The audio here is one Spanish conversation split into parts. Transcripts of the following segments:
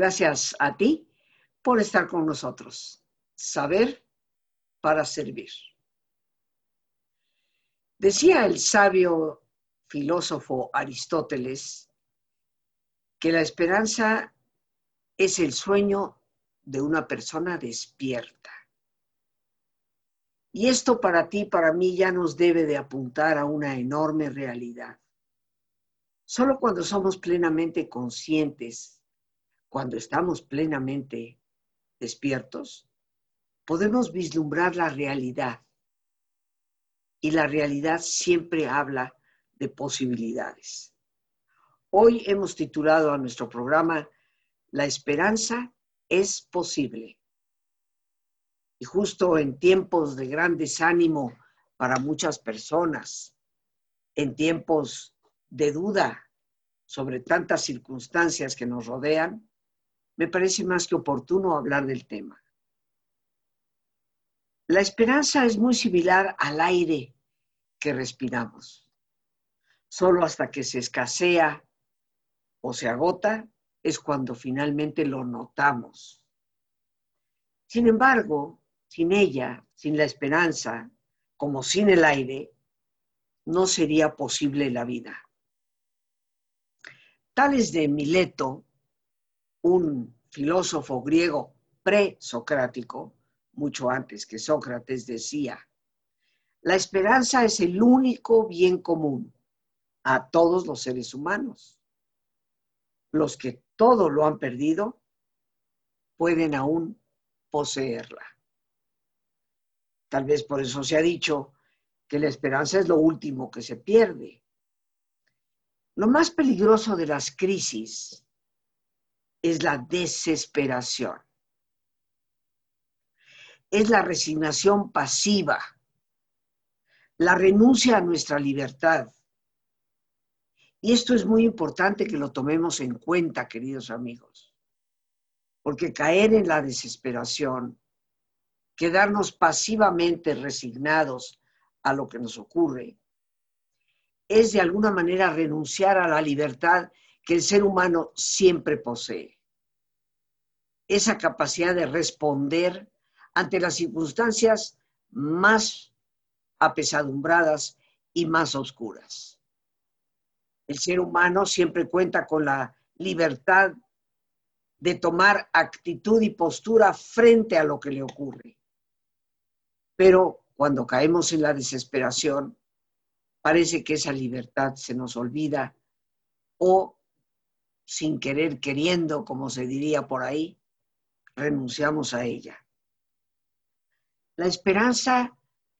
Gracias a ti por estar con nosotros. Saber para servir. Decía el sabio filósofo Aristóteles que la esperanza es el sueño de una persona despierta. Y esto para ti, para mí, ya nos debe de apuntar a una enorme realidad. Solo cuando somos plenamente conscientes, cuando estamos plenamente despiertos, podemos vislumbrar la realidad. Y la realidad siempre habla de posibilidades. Hoy hemos titulado a nuestro programa La esperanza es posible. Y justo en tiempos de gran desánimo para muchas personas, en tiempos de duda sobre tantas circunstancias que nos rodean, me parece más que oportuno hablar del tema. La esperanza es muy similar al aire que respiramos. Solo hasta que se escasea o se agota es cuando finalmente lo notamos. Sin embargo, sin ella, sin la esperanza, como sin el aire, no sería posible la vida. Tales de Mileto, un filósofo griego presocrático, mucho antes que Sócrates, decía, la esperanza es el único bien común a todos los seres humanos. Los que todo lo han perdido pueden aún poseerla. Tal vez por eso se ha dicho que la esperanza es lo último que se pierde. Lo más peligroso de las crisis es la desesperación. Es la resignación pasiva, la renuncia a nuestra libertad, y esto es muy importante que lo tomemos en cuenta, queridos amigos, porque caer en la desesperación, quedarnos pasivamente resignados a lo que nos ocurre, es de alguna manera renunciar a la libertad que el ser humano siempre posee. Esa capacidad de responder ante las circunstancias más apesadumbradas y más oscuras. El ser humano siempre cuenta con la libertad de tomar actitud y postura frente a lo que le ocurre. Pero cuando caemos en la desesperación, parece que esa libertad se nos olvida o sin querer queriendo, como se diría por ahí, renunciamos a ella. La esperanza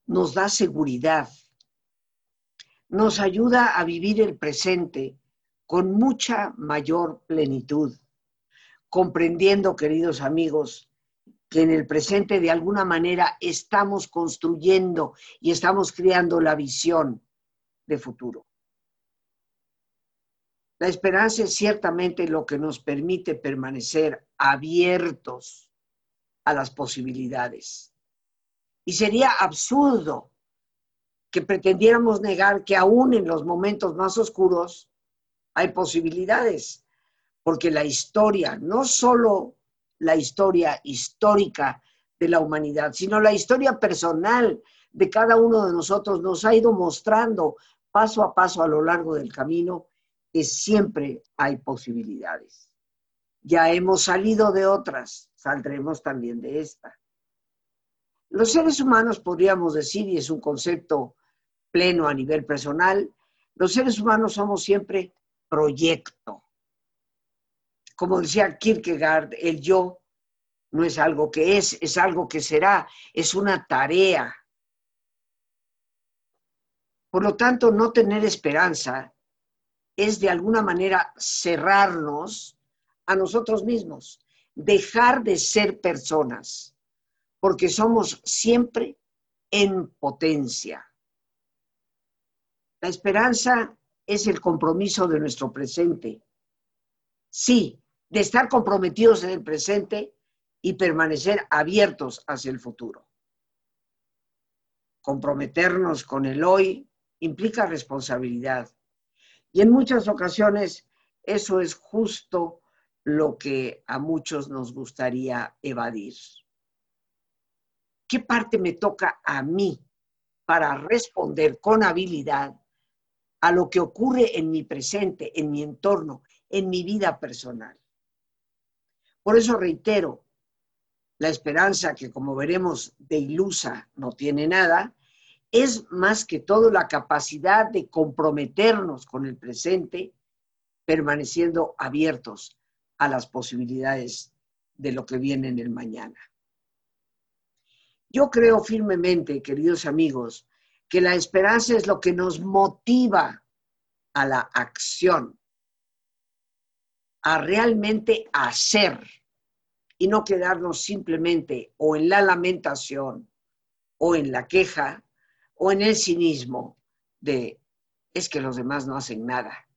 nos da seguridad, nos ayuda a vivir el presente con mucha mayor plenitud, comprendiendo, queridos amigos, que en el presente de alguna manera estamos construyendo y estamos creando la visión de futuro. La esperanza es ciertamente lo que nos permite permanecer abiertos a las posibilidades. Y sería absurdo que pretendiéramos negar que aún en los momentos más oscuros hay posibilidades, porque la historia, no solo la historia histórica de la humanidad, sino la historia personal de cada uno de nosotros nos ha ido mostrando paso a paso a lo largo del camino que siempre hay posibilidades. Ya hemos salido de otras, saldremos también de esta. Los seres humanos podríamos decir, y es un concepto pleno a nivel personal, los seres humanos somos siempre proyecto. Como decía Kierkegaard, el yo no es algo que es, es algo que será, es una tarea. Por lo tanto, no tener esperanza es de alguna manera cerrarnos a nosotros mismos, dejar de ser personas, porque somos siempre en potencia. La esperanza es el compromiso de nuestro presente. Sí, de estar comprometidos en el presente y permanecer abiertos hacia el futuro. Comprometernos con el hoy implica responsabilidad. Y en muchas ocasiones eso es justo lo que a muchos nos gustaría evadir. ¿Qué parte me toca a mí para responder con habilidad a lo que ocurre en mi presente, en mi entorno, en mi vida personal? Por eso reitero, la esperanza, que como veremos de ilusa no tiene nada, es más que todo la capacidad de comprometernos con el presente, permaneciendo abiertos a las posibilidades de lo que viene en el mañana. Yo creo firmemente, queridos amigos, que la esperanza es lo que nos motiva a la acción, a realmente hacer y no quedarnos simplemente o en la lamentación o en la queja o en el cinismo de es que los demás no hacen nada,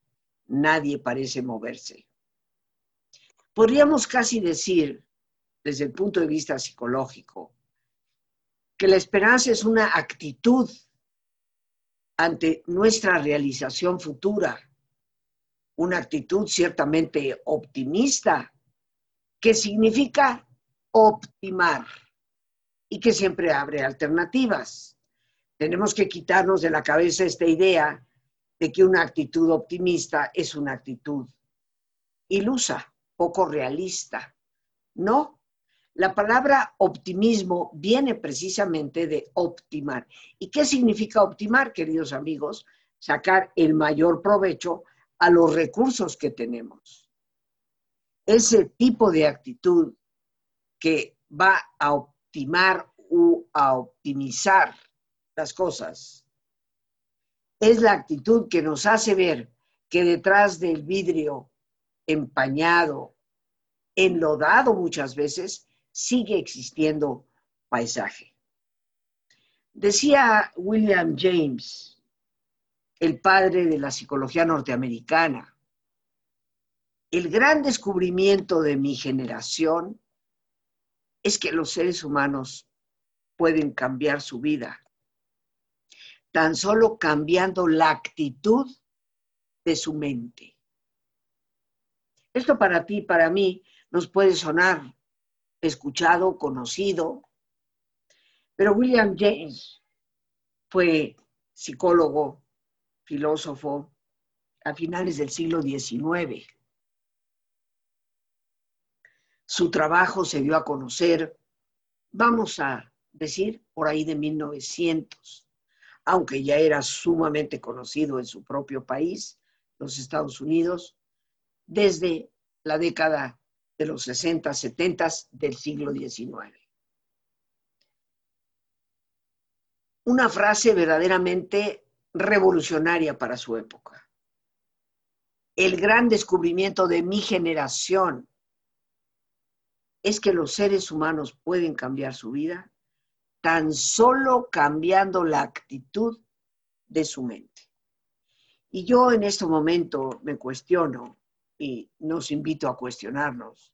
nadie parece moverse. Podríamos casi decir, desde el punto de vista psicológico, que la esperanza es una actitud ante nuestra realización futura, una actitud ciertamente optimista, que significa optimar y que siempre abre alternativas. Tenemos que quitarnos de la cabeza esta idea de que una actitud optimista es una actitud ilusa poco realista. No, la palabra optimismo viene precisamente de optimar. ¿Y qué significa optimar, queridos amigos? Sacar el mayor provecho a los recursos que tenemos. Ese tipo de actitud que va a optimar o a optimizar las cosas es la actitud que nos hace ver que detrás del vidrio empañado enlodado muchas veces, sigue existiendo paisaje. Decía William James, el padre de la psicología norteamericana, el gran descubrimiento de mi generación es que los seres humanos pueden cambiar su vida, tan solo cambiando la actitud de su mente. Esto para ti, para mí, nos puede sonar escuchado, conocido, pero William James fue psicólogo, filósofo a finales del siglo XIX. Su trabajo se dio a conocer, vamos a decir, por ahí de 1900, aunque ya era sumamente conocido en su propio país, los Estados Unidos, desde la década de los 60, 70 del siglo XIX. Una frase verdaderamente revolucionaria para su época. El gran descubrimiento de mi generación es que los seres humanos pueden cambiar su vida tan solo cambiando la actitud de su mente. Y yo en este momento me cuestiono, y nos invito a cuestionarnos.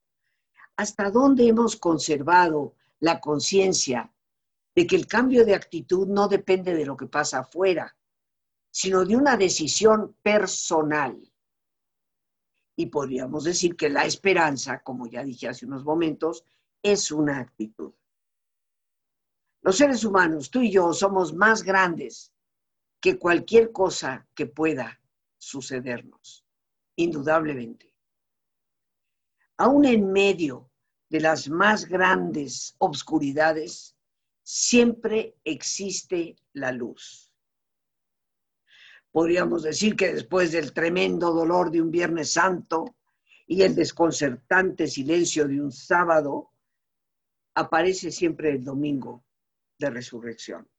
¿Hasta dónde hemos conservado la conciencia de que el cambio de actitud no depende de lo que pasa afuera, sino de una decisión personal? Y podríamos decir que la esperanza, como ya dije hace unos momentos, es una actitud. Los seres humanos, tú y yo, somos más grandes que cualquier cosa que pueda sucedernos indudablemente. Aún en medio de las más grandes obscuridades, siempre existe la luz. Podríamos decir que después del tremendo dolor de un Viernes Santo y el desconcertante silencio de un sábado, aparece siempre el domingo de resurrección.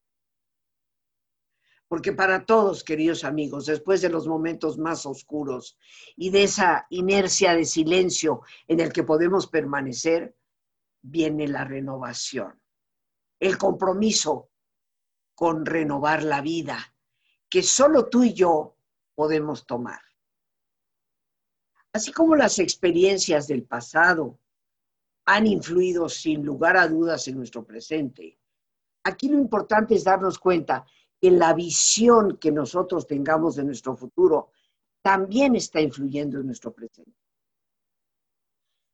Porque para todos, queridos amigos, después de los momentos más oscuros y de esa inercia de silencio en el que podemos permanecer, viene la renovación, el compromiso con renovar la vida, que solo tú y yo podemos tomar. Así como las experiencias del pasado han influido sin lugar a dudas en nuestro presente, aquí lo importante es darnos cuenta que la visión que nosotros tengamos de nuestro futuro también está influyendo en nuestro presente.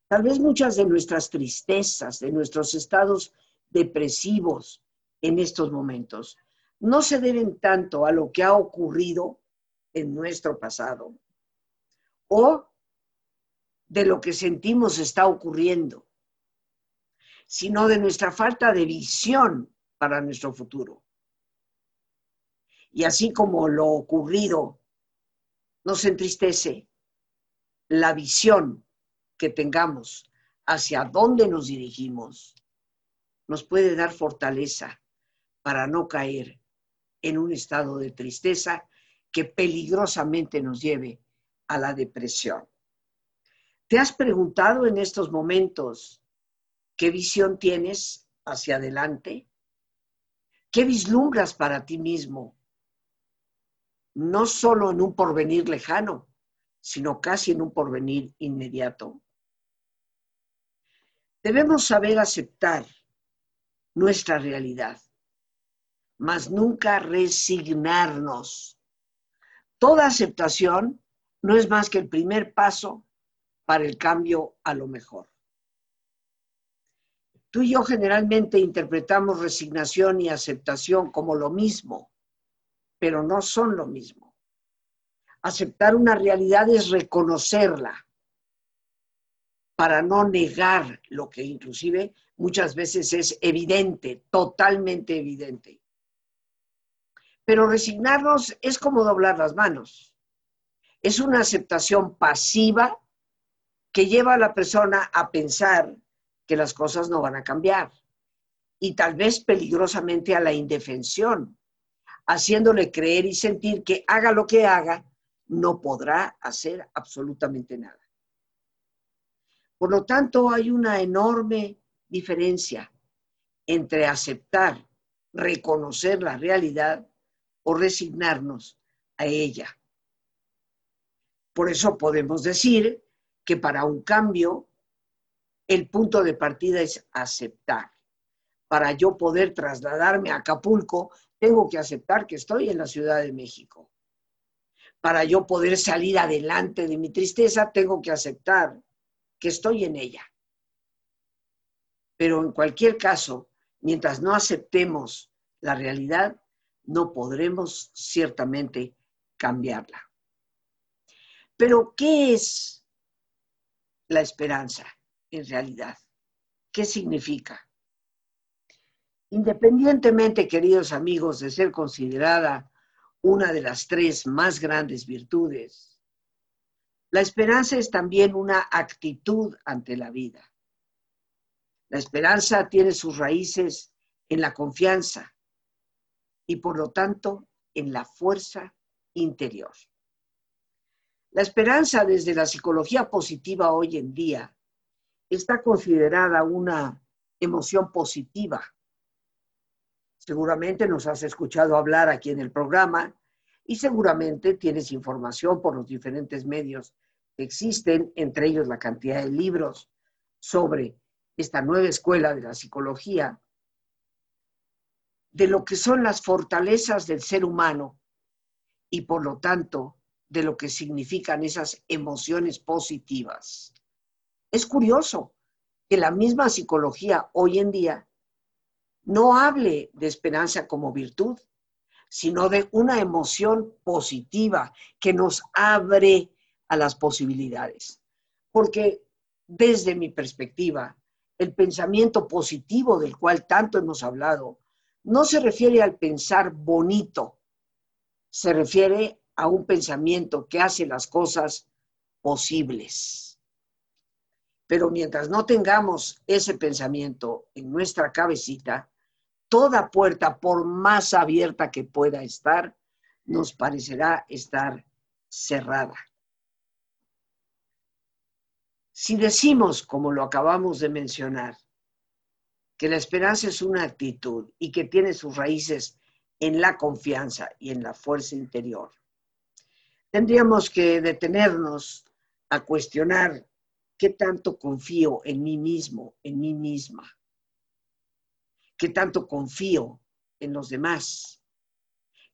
Tal vez muchas de nuestras tristezas, de nuestros estados depresivos en estos momentos, no se deben tanto a lo que ha ocurrido en nuestro pasado o de lo que sentimos está ocurriendo, sino de nuestra falta de visión para nuestro futuro. Y así como lo ocurrido nos entristece, la visión que tengamos hacia dónde nos dirigimos nos puede dar fortaleza para no caer en un estado de tristeza que peligrosamente nos lleve a la depresión. ¿Te has preguntado en estos momentos qué visión tienes hacia adelante? ¿Qué vislumbras para ti mismo? No solo en un porvenir lejano, sino casi en un porvenir inmediato. Debemos saber aceptar nuestra realidad, mas nunca resignarnos. Toda aceptación no es más que el primer paso para el cambio a lo mejor. Tú y yo generalmente interpretamos resignación y aceptación como lo mismo, pero no son lo mismo. Aceptar una realidad es reconocerla, para no negar lo que inclusive muchas veces es evidente, totalmente evidente. Pero resignarnos es como doblar las manos. Es una aceptación pasiva que lleva a la persona a pensar que las cosas no van a cambiar y tal vez peligrosamente a la indefensión, haciéndole creer y sentir que haga lo que haga, no podrá hacer absolutamente nada. Por lo tanto, hay una enorme diferencia entre aceptar, reconocer la realidad o resignarnos a ella. Por eso podemos decir que para un cambio, el punto de partida es aceptar. Para yo poder trasladarme a Acapulco, tengo que aceptar que estoy en la Ciudad de México. Para yo poder salir adelante de mi tristeza, tengo que aceptar que estoy en ella. Pero en cualquier caso, mientras no aceptemos la realidad, no podremos ciertamente cambiarla. Pero, ¿qué es la esperanza en realidad? ¿Qué significa? Independientemente, queridos amigos, de ser considerada una de las tres más grandes virtudes, la esperanza es también una actitud ante la vida. La esperanza tiene sus raíces en la confianza y por lo tanto en la fuerza interior. La esperanza desde la psicología positiva hoy en día está considerada una emoción positiva. Seguramente nos has escuchado hablar aquí en el programa y seguramente tienes información por los diferentes medios existen, entre ellos la cantidad de libros sobre esta nueva escuela de la psicología, de lo que son las fortalezas del ser humano y por lo tanto de lo que significan esas emociones positivas. Es curioso que la misma psicología hoy en día no hable de esperanza como virtud, sino de una emoción positiva que nos abre a las posibilidades. Porque desde mi perspectiva, el pensamiento positivo del cual tanto hemos hablado no se refiere al pensar bonito, se refiere a un pensamiento que hace las cosas posibles. Pero mientras no tengamos ese pensamiento en nuestra cabecita, toda puerta, por más abierta que pueda estar, nos parecerá estar cerrada. Si decimos, como lo acabamos de mencionar, que la esperanza es una actitud y que tiene sus raíces en la confianza y en la fuerza interior, tendríamos que detenernos a cuestionar qué tanto confío en mí mismo, en mí misma, qué tanto confío en los demás,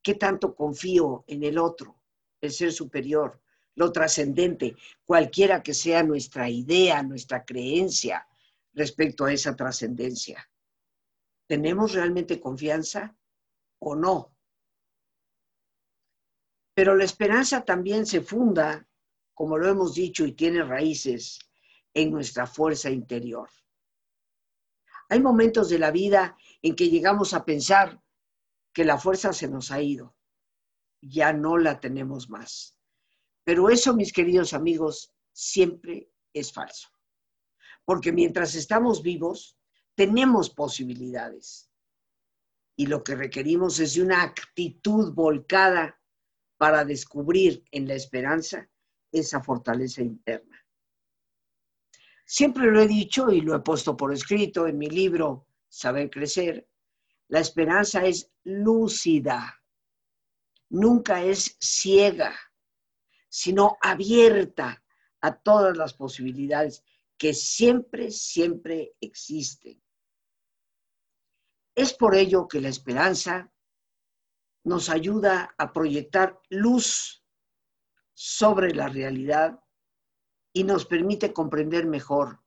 qué tanto confío en el otro, el ser superior, lo trascendente, cualquiera que sea nuestra idea, nuestra creencia respecto a esa trascendencia. ¿Tenemos realmente confianza o no? Pero la esperanza también se funda, como lo hemos dicho, y tiene raíces en nuestra fuerza interior. Hay momentos de la vida en que llegamos a pensar que la fuerza se nos ha ido, ya no la tenemos más. Pero eso, mis queridos amigos, siempre es falso. Porque mientras estamos vivos, tenemos posibilidades. Y lo que requerimos es de una actitud volcada para descubrir en la esperanza esa fortaleza interna. Siempre lo he dicho y lo he puesto por escrito en mi libro Saber Crecer, la esperanza es lúcida, nunca es ciega, sino abierta a todas las posibilidades que siempre, siempre existen. Es por ello que la esperanza nos ayuda a proyectar luz sobre la realidad y nos permite comprender mejor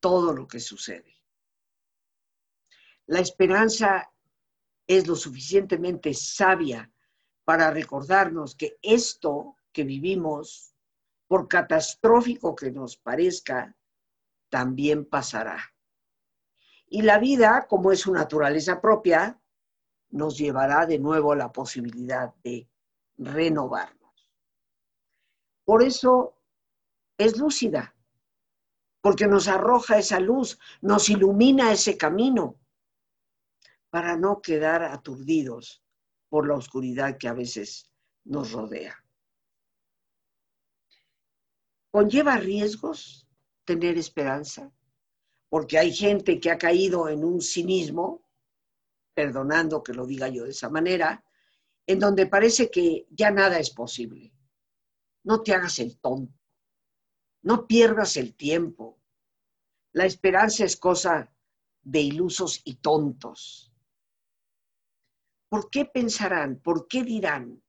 todo lo que sucede. La esperanza es lo suficientemente sabia para recordarnos que esto que vivimos, por catastrófico que nos parezca, también pasará. Y la vida, como es su naturaleza propia, nos llevará de nuevo a la posibilidad de renovarnos. Por eso es lúcida, porque nos arroja esa luz, nos ilumina ese camino para no quedar aturdidos por la oscuridad que a veces nos rodea. ¿Conlleva riesgos tener esperanza? Porque hay gente que ha caído en un cinismo, perdonando que lo diga yo de esa manera, en donde parece que ya nada es posible. No te hagas el tonto, no pierdas el tiempo. La esperanza es cosa de ilusos y tontos. ¿Por qué pensarán? ¿Por qué dirán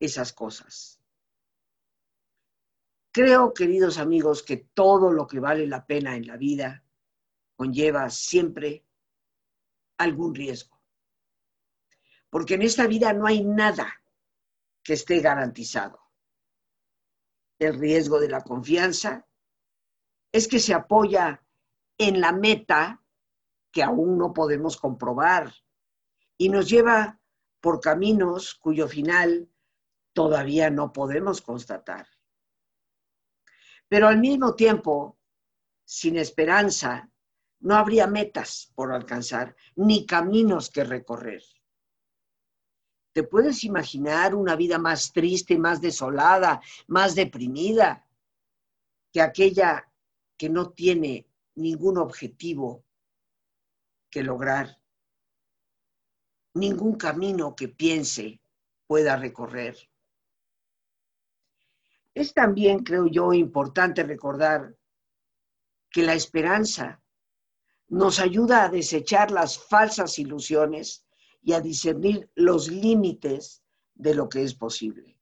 esas cosas? Creo, queridos amigos, que todo lo que vale la pena en la vida conlleva siempre algún riesgo. Porque en esta vida no hay nada que esté garantizado. El riesgo de la confianza es que se apoya en la meta que aún no podemos comprobar y nos lleva por caminos cuyo final todavía no podemos constatar. Pero al mismo tiempo, sin esperanza, no habría metas por alcanzar, ni caminos que recorrer. ¿Te puedes imaginar una vida más triste, más desolada, más deprimida que aquella que no tiene ningún objetivo que lograr ningún camino que piense pueda recorrer. Es también, creo yo, importante recordar que la esperanza nos ayuda a desechar las falsas ilusiones y a discernir los límites de lo que es posible.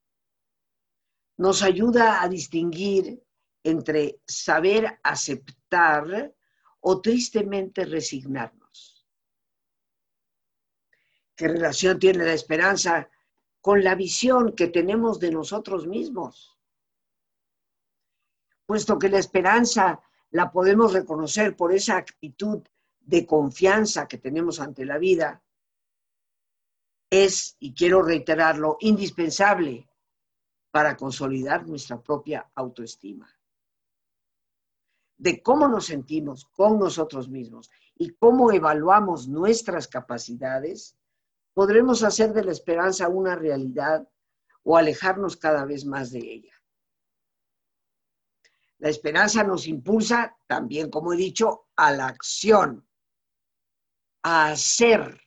Nos ayuda a distinguir entre saber aceptar o tristemente resignarnos. ¿Qué relación tiene la esperanza con la visión que tenemos de nosotros mismos? Puesto que la esperanza la podemos reconocer por esa actitud de confianza que tenemos ante la vida, es, y quiero reiterarlo, indispensable para consolidar nuestra propia autoestima. De cómo nos sentimos con nosotros mismos y cómo evaluamos nuestras capacidades, podremos hacer de la esperanza una realidad o alejarnos cada vez más de ella. La esperanza nos impulsa también, como he dicho, a la acción, a hacer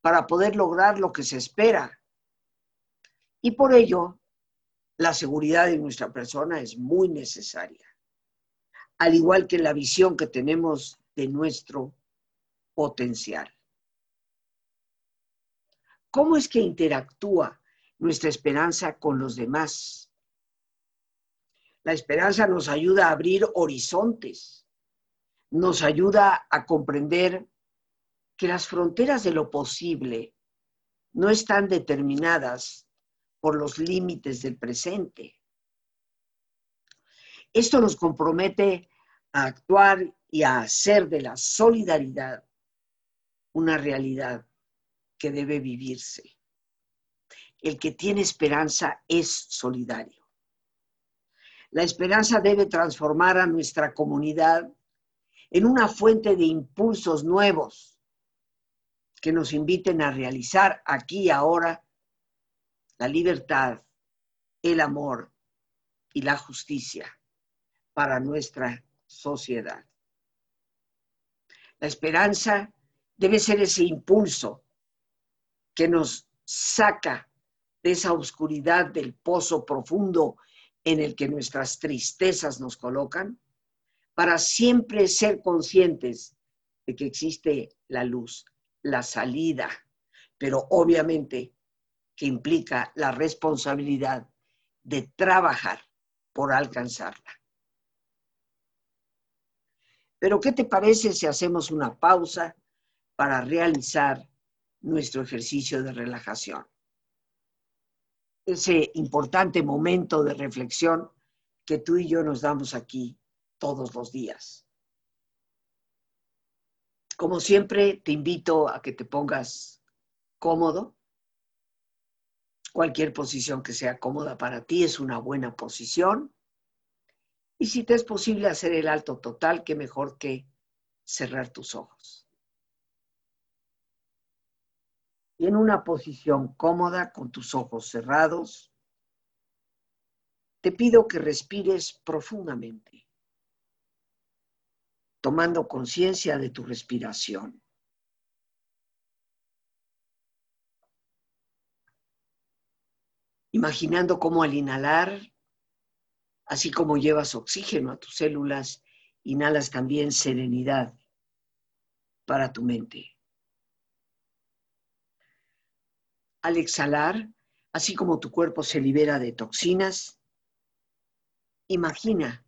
para poder lograr lo que se espera. Y por ello, la seguridad de nuestra persona es muy necesaria, al igual que la visión que tenemos de nuestro potencial. ¿Cómo es que interactúa nuestra esperanza con los demás La esperanza nos ayuda a abrir horizontes, nos ayuda a comprender que las fronteras de lo posible no están determinadas por los límites del presente. Esto nos compromete a actuar y a hacer de la solidaridad una realidad que debe vivirse. El que tiene esperanza es solidario. La esperanza debe transformar a nuestra comunidad en una fuente de impulsos nuevos que nos inviten a realizar aquí y ahora la libertad, el amor y la justicia para nuestra sociedad. La esperanza debe ser ese impulso que nos saca de esa oscuridad del pozo profundo en el que nuestras tristezas nos colocan, para siempre ser conscientes de que existe la luz, la salida, pero obviamente que implica la responsabilidad de trabajar por alcanzarla. Pero ¿qué te parece si hacemos una pausa para realizar nuestro ejercicio de relajación? Ese importante momento de reflexión que tú y yo nos damos aquí todos los días. Como siempre, te invito a que te pongas cómodo. Cualquier posición que sea cómoda para ti es una buena posición. Y si te es posible hacer el alto total, qué mejor que cerrar tus ojos. Y en una posición cómoda, con tus ojos cerrados, te pido que respires profundamente tomando conciencia de tu respiración. Imaginando cómo al inhalar, así como llevas oxígeno a tus células, inhalas también serenidad para tu mente. Al exhalar, así como tu cuerpo se libera de toxinas, imagina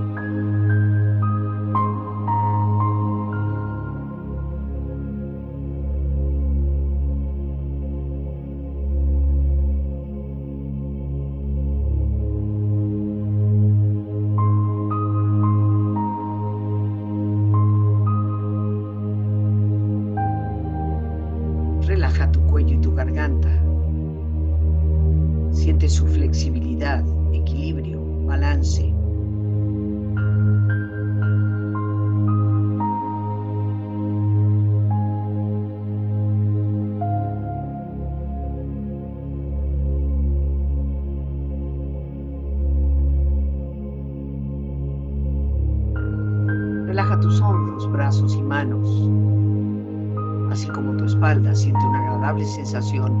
sensación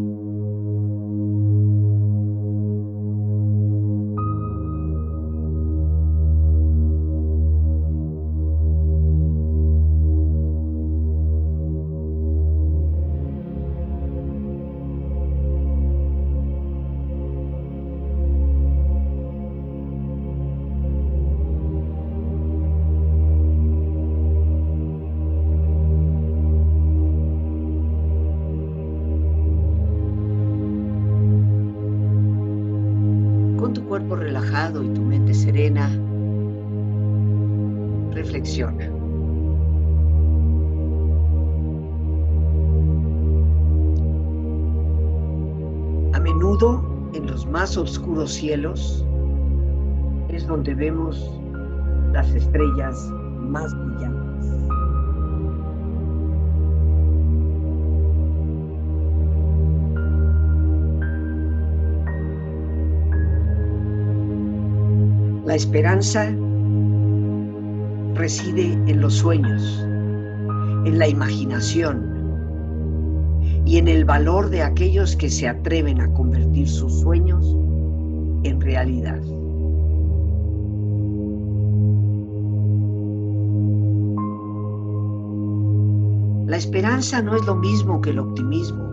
En los más oscuros cielos es donde vemos las estrellas más brillantes. La esperanza reside en los sueños, en la imaginación y en el valor de aquellos que se atreven a convertir sus sueños en realidad. La esperanza no es lo mismo que el optimismo.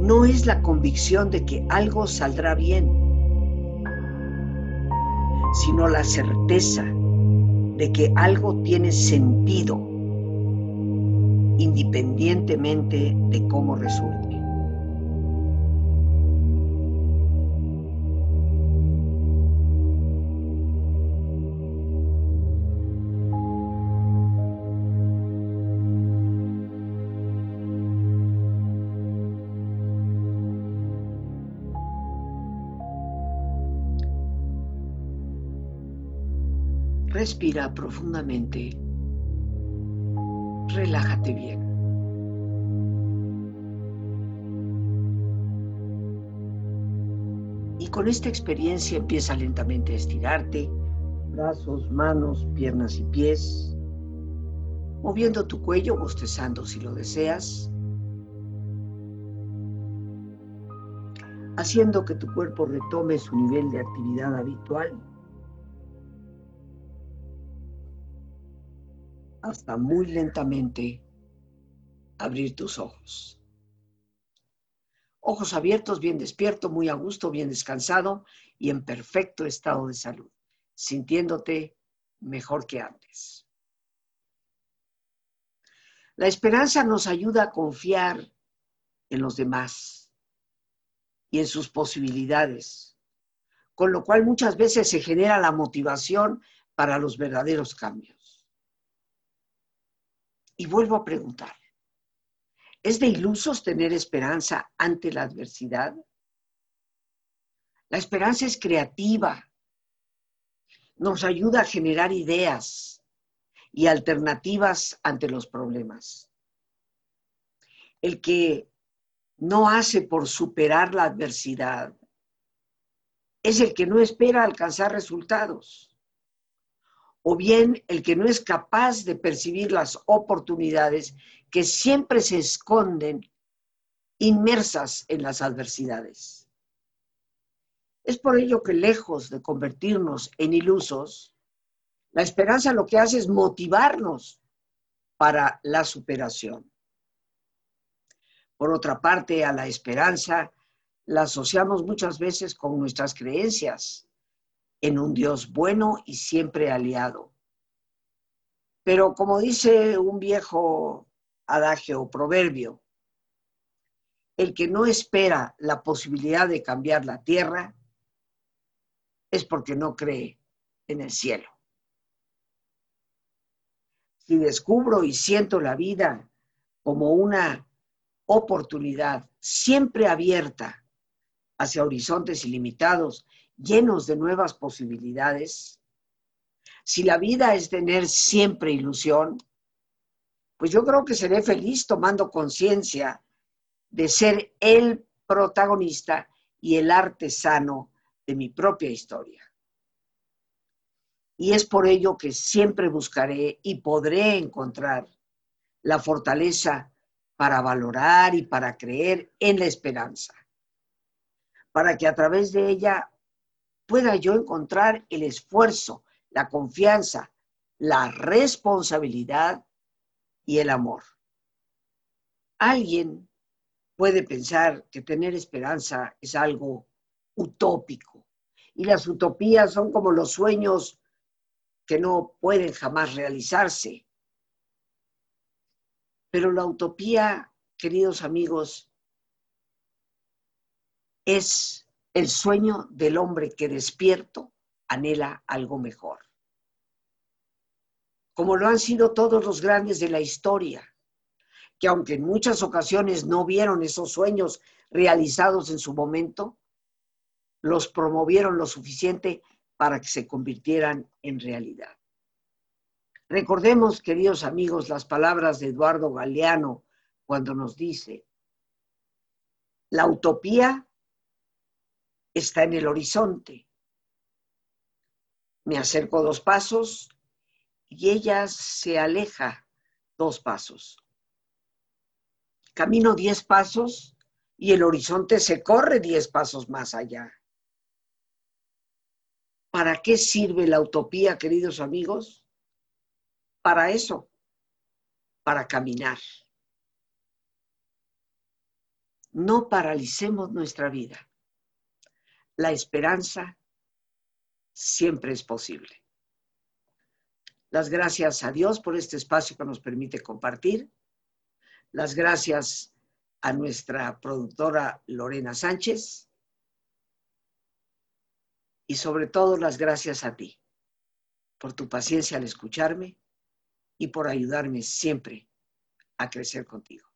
No es la convicción de que algo saldrá bien sino la certeza de que algo tiene sentido independientemente de cómo resulte. Respira profundamente. Relájate bien. Y con esta experiencia empieza lentamente a estirarte, brazos, manos, piernas y pies, moviendo tu cuello, bostezando si lo deseas, haciendo que tu cuerpo retome su nivel de actividad habitual hasta muy lentamente abrir tus ojos. Ojos abiertos, bien despierto, muy a gusto, bien descansado y en perfecto estado de salud, sintiéndote mejor que antes. La esperanza nos ayuda a confiar en los demás y en sus posibilidades, con lo cual muchas veces se genera la motivación para los verdaderos cambios. Y vuelvo a preguntar, ¿es de ilusos tener esperanza ante la adversidad? La esperanza es creativa, nos ayuda a generar ideas y alternativas ante los problemas. El que no hace por superar la adversidad es el que no espera alcanzar resultados o bien el que no es capaz de percibir las oportunidades que siempre se esconden inmersas en las adversidades. Es por ello que lejos de convertirnos en ilusos, la esperanza lo que hace es motivarnos para la superación. Por otra parte, a la esperanza la asociamos muchas veces con nuestras creencias en un Dios bueno y siempre aliado. Pero como dice un viejo adagio o proverbio, el que no espera la posibilidad de cambiar la tierra es porque no cree en el cielo. Si descubro y siento la vida como una oportunidad siempre abierta hacia horizontes ilimitados llenos de nuevas posibilidades, si la vida es tener siempre ilusión, pues yo creo que seré feliz tomando conciencia de ser el protagonista y el artesano de mi propia historia. Y es por ello que siempre buscaré y podré encontrar la fortaleza para valorar y para creer en la esperanza, para que a través de ella pueda yo encontrar el esfuerzo, la confianza, la responsabilidad y el amor. Alguien puede pensar que tener esperanza es algo utópico y las utopías son como los sueños que no pueden jamás realizarse. Pero la utopía, queridos amigos, es el sueño del hombre que despierto anhela algo mejor. Como lo han sido todos los grandes de la historia, que aunque en muchas ocasiones no vieron esos sueños realizados en su momento, los promovieron lo suficiente para que se convirtieran en realidad. Recordemos, queridos amigos, las palabras de Eduardo Galeano cuando nos dice, la utopía está en el horizonte. Me acerco dos pasos y ella se aleja dos pasos. Camino diez pasos y el horizonte se corre diez pasos más allá. ¿Para qué sirve la utopía, queridos amigos? Para eso, para caminar. No paralicemos nuestra vida la esperanza siempre es posible. Las gracias a Dios por este espacio que nos permite compartir. Las gracias a nuestra productora Lorena Sánchez. Y sobre todo las gracias a ti por tu paciencia al escucharme y por ayudarme siempre a crecer contigo.